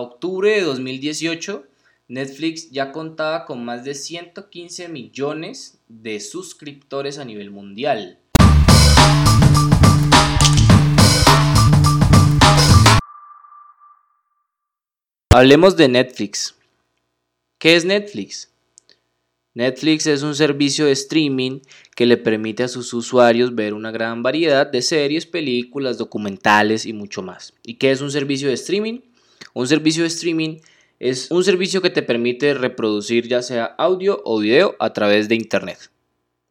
octubre de 2018, Netflix ya contaba con más de 115 millones de suscriptores a nivel mundial. Hablemos de Netflix. ¿Qué es Netflix? Netflix es un servicio de streaming que le permite a sus usuarios ver una gran variedad de series, películas, documentales y mucho más. ¿Y qué es un servicio de streaming? Un servicio de streaming es un servicio que te permite reproducir ya sea audio o video a través de internet.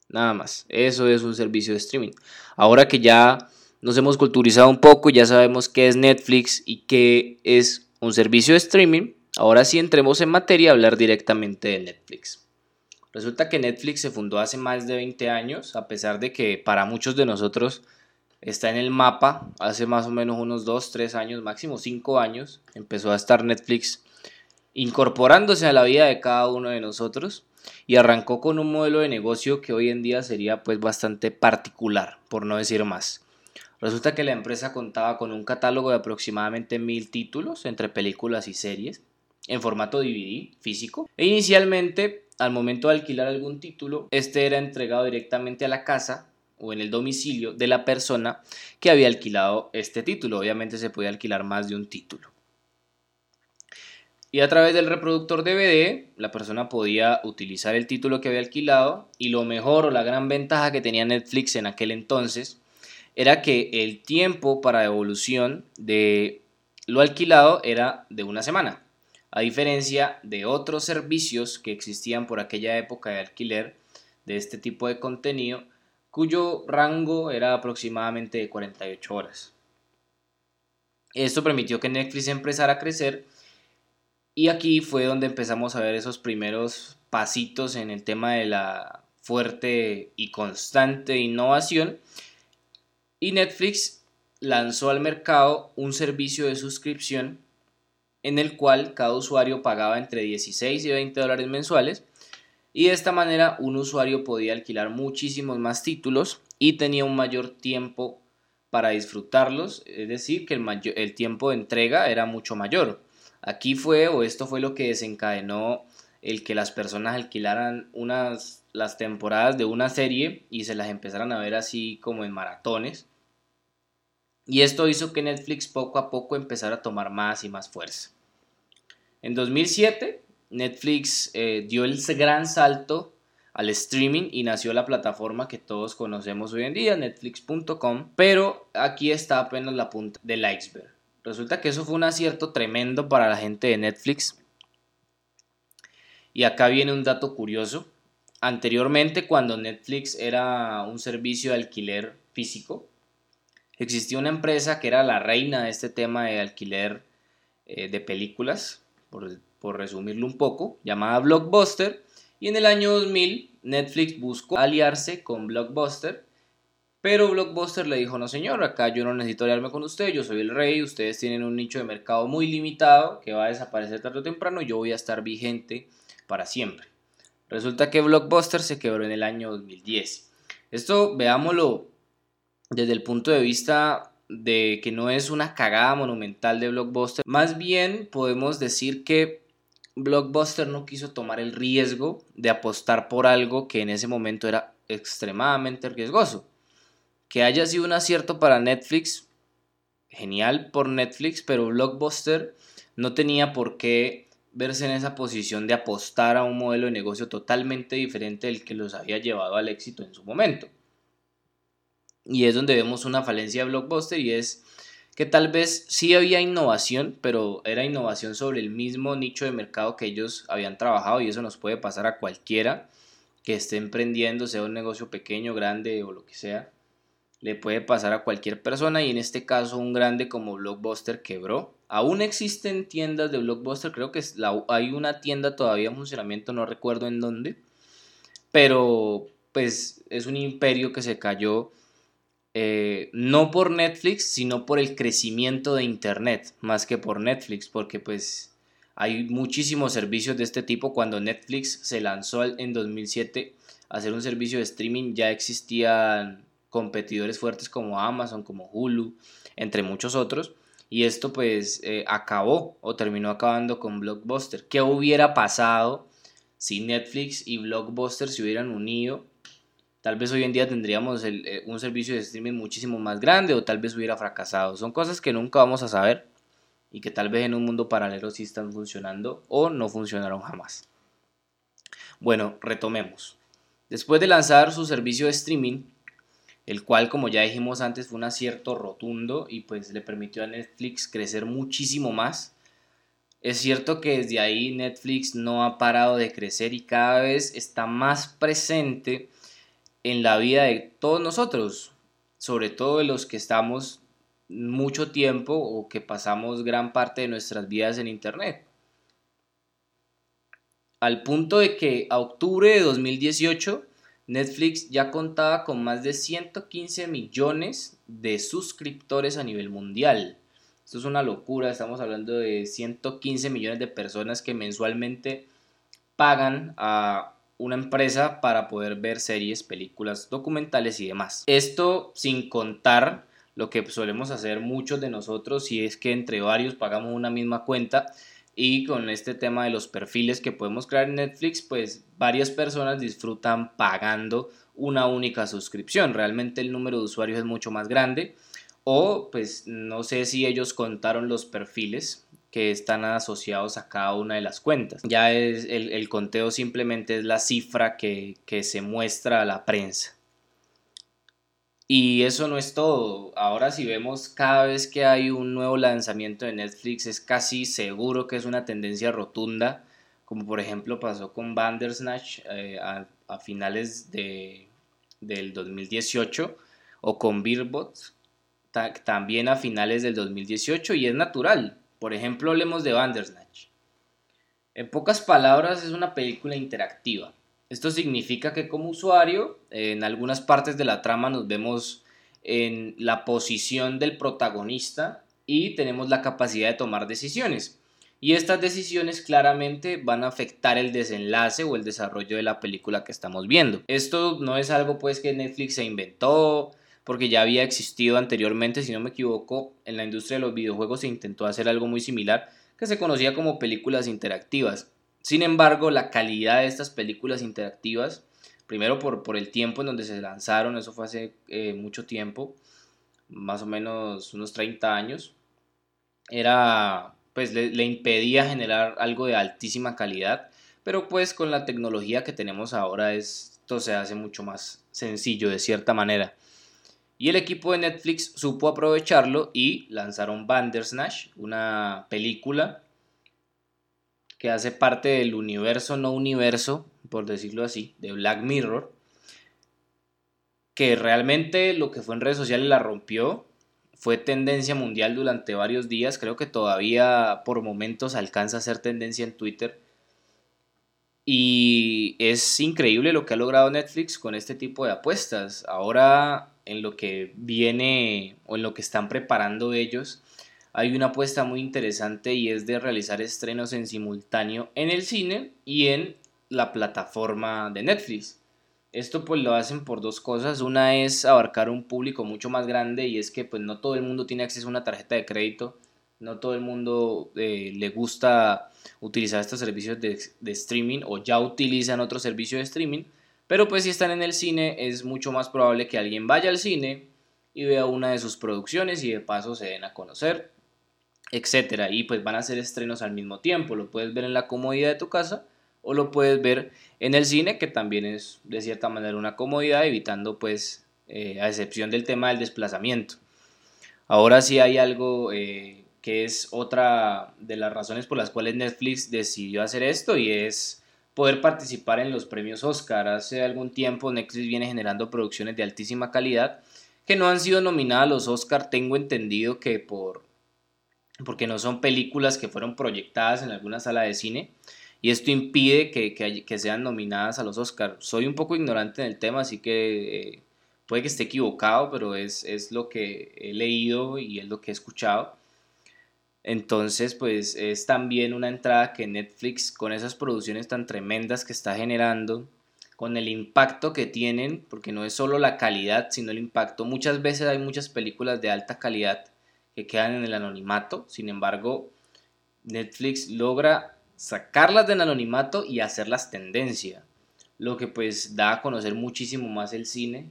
Nada más. Eso es un servicio de streaming. Ahora que ya nos hemos culturizado un poco, ya sabemos qué es Netflix y qué es un servicio de streaming, ahora sí entremos en materia a hablar directamente de Netflix. Resulta que Netflix se fundó hace más de 20 años, a pesar de que para muchos de nosotros está en el mapa, hace más o menos unos 2, 3 años, máximo 5 años, empezó a estar Netflix incorporándose a la vida de cada uno de nosotros y arrancó con un modelo de negocio que hoy en día sería pues bastante particular, por no decir más. Resulta que la empresa contaba con un catálogo de aproximadamente mil títulos entre películas y series en formato DVD físico e inicialmente al momento de alquilar algún título este era entregado directamente a la casa o en el domicilio de la persona que había alquilado este título. Obviamente se podía alquilar más de un título. Y a través del reproductor DVD, la persona podía utilizar el título que había alquilado y lo mejor o la gran ventaja que tenía Netflix en aquel entonces era que el tiempo para devolución de lo alquilado era de una semana, a diferencia de otros servicios que existían por aquella época de alquiler de este tipo de contenido, cuyo rango era aproximadamente de 48 horas. Esto permitió que Netflix empezara a crecer y aquí fue donde empezamos a ver esos primeros pasitos en el tema de la fuerte y constante innovación. Y Netflix lanzó al mercado un servicio de suscripción en el cual cada usuario pagaba entre 16 y 20 dólares mensuales. Y de esta manera un usuario podía alquilar muchísimos más títulos y tenía un mayor tiempo para disfrutarlos, es decir, que el, tiempo de entrega era mucho mayor. Aquí fue, o esto fue lo que desencadenó el que las personas alquilaran unas, las temporadas de una serie y se las empezaran a ver así como en maratones. Y esto hizo que Netflix poco a poco empezara a tomar más y más fuerza. En 2007, Netflix eh, dio el gran salto al streaming y nació la plataforma que todos conocemos hoy en día, netflix.com, pero aquí está apenas la punta del iceberg. Resulta que eso fue un acierto tremendo para la gente de Netflix. Y acá viene un dato curioso. Anteriormente, cuando Netflix era un servicio de alquiler físico, existía una empresa que era la reina de este tema de alquiler eh, de películas, por, por resumirlo un poco, llamada Blockbuster. Y en el año 2000, Netflix buscó aliarse con Blockbuster pero Blockbuster le dijo, no señor, acá yo no necesito aliarme con usted, yo soy el rey, ustedes tienen un nicho de mercado muy limitado que va a desaparecer tarde o temprano, yo voy a estar vigente para siempre. Resulta que Blockbuster se quebró en el año 2010. Esto veámoslo desde el punto de vista de que no es una cagada monumental de Blockbuster, más bien podemos decir que Blockbuster no quiso tomar el riesgo de apostar por algo que en ese momento era extremadamente riesgoso. Que haya sido un acierto para Netflix, genial por Netflix, pero Blockbuster no tenía por qué verse en esa posición de apostar a un modelo de negocio totalmente diferente del que los había llevado al éxito en su momento. Y es donde vemos una falencia de Blockbuster y es que tal vez sí había innovación, pero era innovación sobre el mismo nicho de mercado que ellos habían trabajado y eso nos puede pasar a cualquiera que esté emprendiendo, sea un negocio pequeño, grande o lo que sea le puede pasar a cualquier persona y en este caso un grande como Blockbuster quebró. Aún existen tiendas de Blockbuster, creo que hay una tienda todavía en funcionamiento, no recuerdo en dónde, pero pues es un imperio que se cayó eh, no por Netflix, sino por el crecimiento de Internet, más que por Netflix, porque pues hay muchísimos servicios de este tipo. Cuando Netflix se lanzó en 2007 a hacer un servicio de streaming, ya existían competidores fuertes como Amazon, como Hulu, entre muchos otros. Y esto pues eh, acabó o terminó acabando con Blockbuster. ¿Qué hubiera pasado si Netflix y Blockbuster se hubieran unido? Tal vez hoy en día tendríamos eh, un servicio de streaming muchísimo más grande o tal vez hubiera fracasado. Son cosas que nunca vamos a saber y que tal vez en un mundo paralelo sí están funcionando o no funcionaron jamás. Bueno, retomemos. Después de lanzar su servicio de streaming, el cual como ya dijimos antes fue un acierto rotundo y pues le permitió a Netflix crecer muchísimo más. Es cierto que desde ahí Netflix no ha parado de crecer y cada vez está más presente en la vida de todos nosotros, sobre todo de los que estamos mucho tiempo o que pasamos gran parte de nuestras vidas en Internet. Al punto de que a octubre de 2018 Netflix ya contaba con más de 115 millones de suscriptores a nivel mundial. Esto es una locura, estamos hablando de 115 millones de personas que mensualmente pagan a una empresa para poder ver series, películas, documentales y demás. Esto sin contar lo que solemos hacer muchos de nosotros y es que entre varios pagamos una misma cuenta y con este tema de los perfiles que podemos crear en Netflix, pues varias personas disfrutan pagando una única suscripción. Realmente el número de usuarios es mucho más grande. O pues no sé si ellos contaron los perfiles que están asociados a cada una de las cuentas. Ya es el, conteo simplemente es la cifra que, que se muestra a la prensa. Y eso no es todo. Ahora si vemos cada vez que hay un nuevo lanzamiento de Netflix es casi seguro que es una tendencia rotunda, como por ejemplo pasó con Bandersnatch eh, a, finales de, del 2018 o con Beerbots también a finales del 2018 y es natural. Por ejemplo, hablemos de Bandersnatch. En pocas palabras es una película interactiva esto significa que como usuario, en algunas partes de la trama nos vemos en la posición del protagonista y tenemos la capacidad de tomar decisiones. Y estas decisiones claramente van a afectar el desenlace o el desarrollo de la película que estamos viendo. Esto no es algo pues que Netflix se inventó, porque ya había existido anteriormente, si no me equivoco, en la industria de los videojuegos se intentó hacer algo muy similar que se conocía como películas interactivas. Sin embargo, la calidad de estas películas interactivas, primero por, por el tiempo en donde se lanzaron, eso fue hace eh, mucho tiempo, más o menos unos 30 años, era, pues le, le impedía generar algo de altísima calidad, pero pues con la tecnología que tenemos ahora esto se hace mucho más sencillo de cierta manera. Y el equipo de Netflix supo aprovecharlo y lanzaron Bandersnatch, una película que hace parte del universo no universo, por decirlo así, de Black Mirror, que realmente lo que fue en redes sociales la rompió, fue tendencia mundial durante varios días, creo que todavía por momentos alcanza a ser tendencia en Twitter. Y es increíble lo que ha logrado Netflix con este tipo de apuestas. Ahora en lo que viene o en lo que están preparando ellos, hay una apuesta muy interesante y es de realizar estrenos en simultáneo en el cine y en la plataforma de Netflix. Esto pues lo hacen por dos cosas. Una es abarcar un público mucho más grande y es que pues no todo el mundo tiene acceso a una tarjeta de crédito. No todo el mundo eh, le gusta utilizar estos servicios de, de streaming o ya utilizan otro servicio de streaming. Pero pues si están en el cine es mucho más probable que alguien vaya al cine y vea una de sus producciones y de paso se den a conocer etcétera. Y pues van a ser estrenos al mismo tiempo. Lo puedes ver en la comodidad de tu casa o lo puedes ver en el cine, que también es de cierta manera una comodidad, evitando pues, eh, a excepción del tema del desplazamiento. Ahora sí hay algo eh, que es otra de las razones por las cuales Netflix decidió hacer esto y es poder participar en los premios Oscar. Hace algún tiempo Netflix viene generando producciones de altísima calidad que no han sido nominadas a los Oscar. Tengo entendido que por porque no son películas que fueron proyectadas en alguna sala de cine y esto impide que, que, sean nominadas a los Oscars. Soy un poco ignorante en el tema, así que eh, puede que esté equivocado, pero es, es, lo que he leído y es lo que he escuchado. Entonces, pues es también una entrada que Netflix, con esas producciones tan tremendas que está generando, con el impacto que tienen, porque no es solo la calidad, sino el impacto. Muchas veces hay muchas películas de alta calidad que quedan en el anonimato. Sin embargo, Netflix logra sacarlas del anonimato y hacerlas tendencia, lo que pues da a conocer muchísimo más el cine.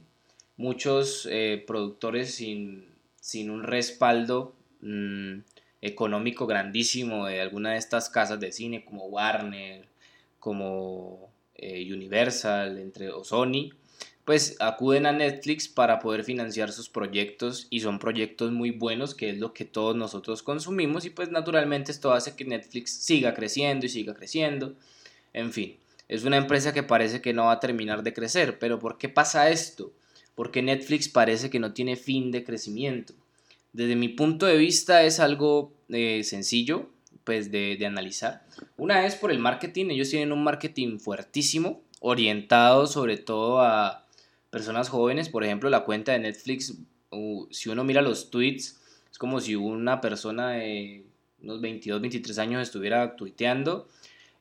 Muchos eh, productores sin, sin, un respaldo mm, económico grandísimo de alguna de estas casas de cine como Warner, como eh, Universal, entre o Sony, pues acuden a Netflix para poder financiar sus proyectos y son proyectos muy buenos, que es lo que todos nosotros consumimos y pues naturalmente esto hace que Netflix siga creciendo y siga creciendo. En fin, es una empresa que parece que no va a terminar de crecer, pero ¿por qué pasa esto? Porque Netflix parece que no tiene fin de crecimiento. Desde mi punto de vista es algo eh, sencillo pues de, analizar. Una es por el marketing, ellos tienen un marketing fuertísimo, orientado sobre todo a personas jóvenes, por ejemplo, la cuenta de Netflix, si uno mira los tweets, es como si una persona de unos 22, 23 años estuviera tuiteando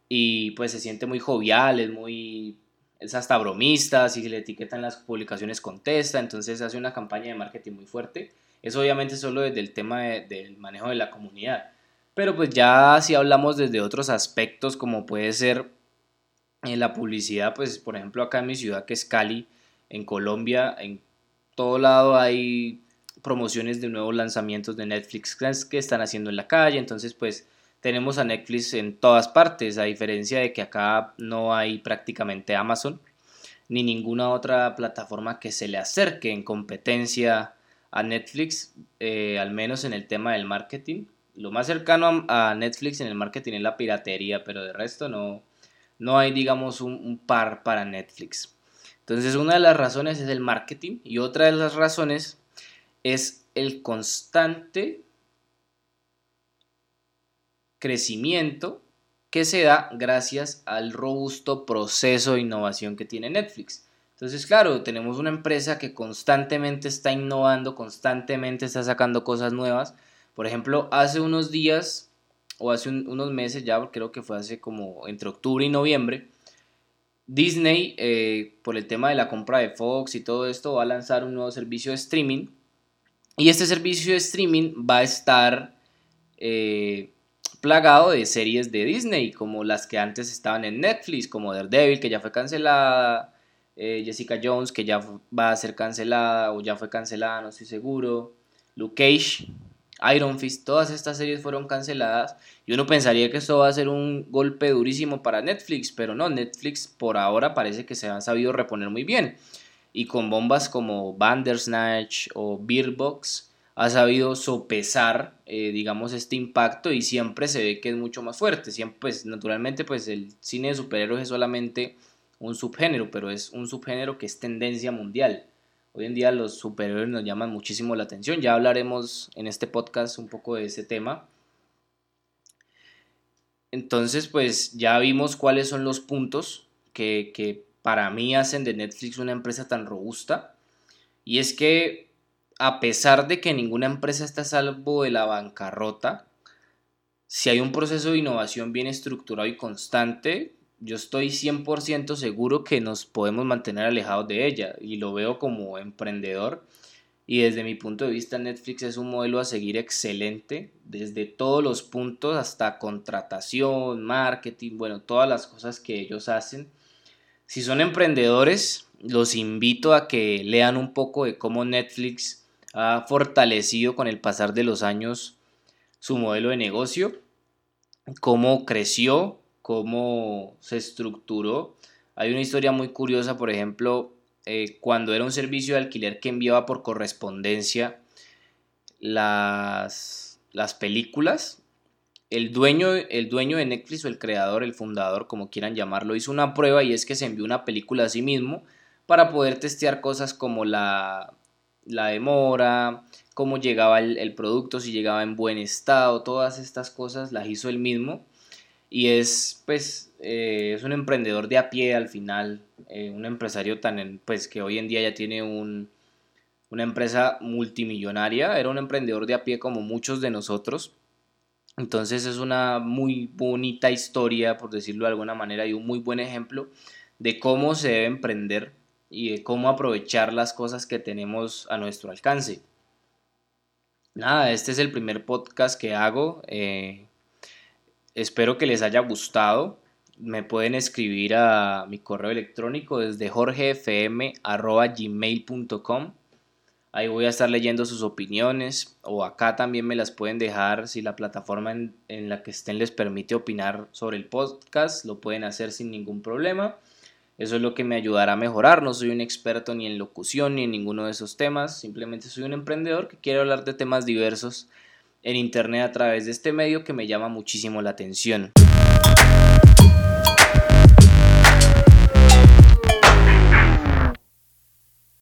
y pues se siente muy jovial, es muy es hasta bromista, si le etiquetan las publicaciones contesta, entonces hace una campaña de marketing muy fuerte. Eso obviamente solo desde el tema del manejo de la comunidad. Pero pues ya si hablamos desde otros aspectos como puede ser en eh, la publicidad, pues por ejemplo acá en mi ciudad que es Cali, en Colombia, en todo lado hay promociones de nuevos lanzamientos de Netflix que están haciendo en la calle, entonces pues tenemos a Netflix en todas partes, a diferencia de que acá no hay prácticamente Amazon ni ninguna otra plataforma que se le acerque en competencia a Netflix, eh, al menos en el tema del marketing. Lo más cercano a, Netflix en el marketing es la piratería, pero de resto no, no hay, digamos, un par para Netflix. Entonces, una de las razones es el marketing y otra de las razones es el constante crecimiento que se da gracias al robusto proceso de innovación que tiene Netflix. Entonces, claro, tenemos una empresa que constantemente está innovando, constantemente está sacando cosas nuevas. Por ejemplo, hace unos días o hace unos meses ya, creo que fue hace como entre octubre y noviembre, Disney, eh, por el tema de la compra de Fox y todo esto, va a lanzar un nuevo servicio de streaming. Y este servicio de streaming va a estar eh, plagado de series de Disney, como las que antes estaban en Netflix, como Daredevil, que ya fue cancelada, eh, Jessica Jones, que ya va a ser cancelada o ya fue cancelada, no estoy seguro, Luke Cage, Iron Fist, todas estas series fueron canceladas. Y uno pensaría que esto va a ser un golpe durísimo para Netflix, pero no, Netflix por ahora parece que se ha sabido reponer muy bien. Y con bombas como Bandersnatch o Beerbox ha sabido sopesar, eh, digamos, este impacto y siempre se ve que es mucho más fuerte. Siempre, pues, naturalmente, pues el cine de superhéroes es solamente un subgénero, pero es un subgénero que es tendencia mundial. Hoy en día los superhéroes nos llaman muchísimo la atención. Ya hablaremos en este podcast un poco de ese tema. Entonces, pues ya vimos cuáles son los puntos que, que para mí hacen de Netflix una empresa tan robusta. Y es que a pesar de que ninguna empresa está a salvo de la bancarrota, si hay un proceso de innovación bien estructurado y constante, yo estoy 100% seguro que nos podemos mantener alejados de ella y lo veo como emprendedor y desde mi punto de vista Netflix es un modelo a seguir excelente desde todos los puntos hasta contratación, marketing, bueno, todas las cosas que ellos hacen. Si son emprendedores, los invito a que lean un poco de cómo Netflix ha fortalecido con el pasar de los años su modelo de negocio, cómo creció, cómo se estructuró. Hay una historia muy curiosa, por ejemplo, eh, cuando era un servicio de alquiler que enviaba por correspondencia las, las películas, el dueño, el dueño de Netflix o el creador, el fundador, como quieran llamarlo, hizo una prueba y es que se envió una película a sí mismo para poder testear cosas como la, la demora, cómo llegaba el, el, producto, si llegaba en buen estado, todas estas cosas las hizo él mismo y es pues eh, es un emprendedor de a pie al final, eh, un empresario tan pues que hoy en día ya tiene un, una empresa multimillonaria, era un emprendedor de a pie como muchos de nosotros. Entonces es una muy bonita historia, por decirlo de alguna manera, y un muy buen ejemplo de cómo se debe emprender y de cómo aprovechar las cosas que tenemos a nuestro alcance. nada, este es el primer podcast que hago. Eh, espero que les haya gustado. Me pueden escribir a mi correo electrónico desde jorgefm.gmail.com. Ahí voy a estar leyendo sus opiniones o acá también me las pueden dejar si la plataforma en, la que estén les permite opinar sobre el podcast. Lo pueden hacer sin ningún problema. Eso es lo que me ayudará a mejorar. No soy un experto ni en locución ni en ninguno de esos temas. Simplemente soy un emprendedor que quiere hablar de temas diversos en Internet a través de este medio que me llama muchísimo la atención.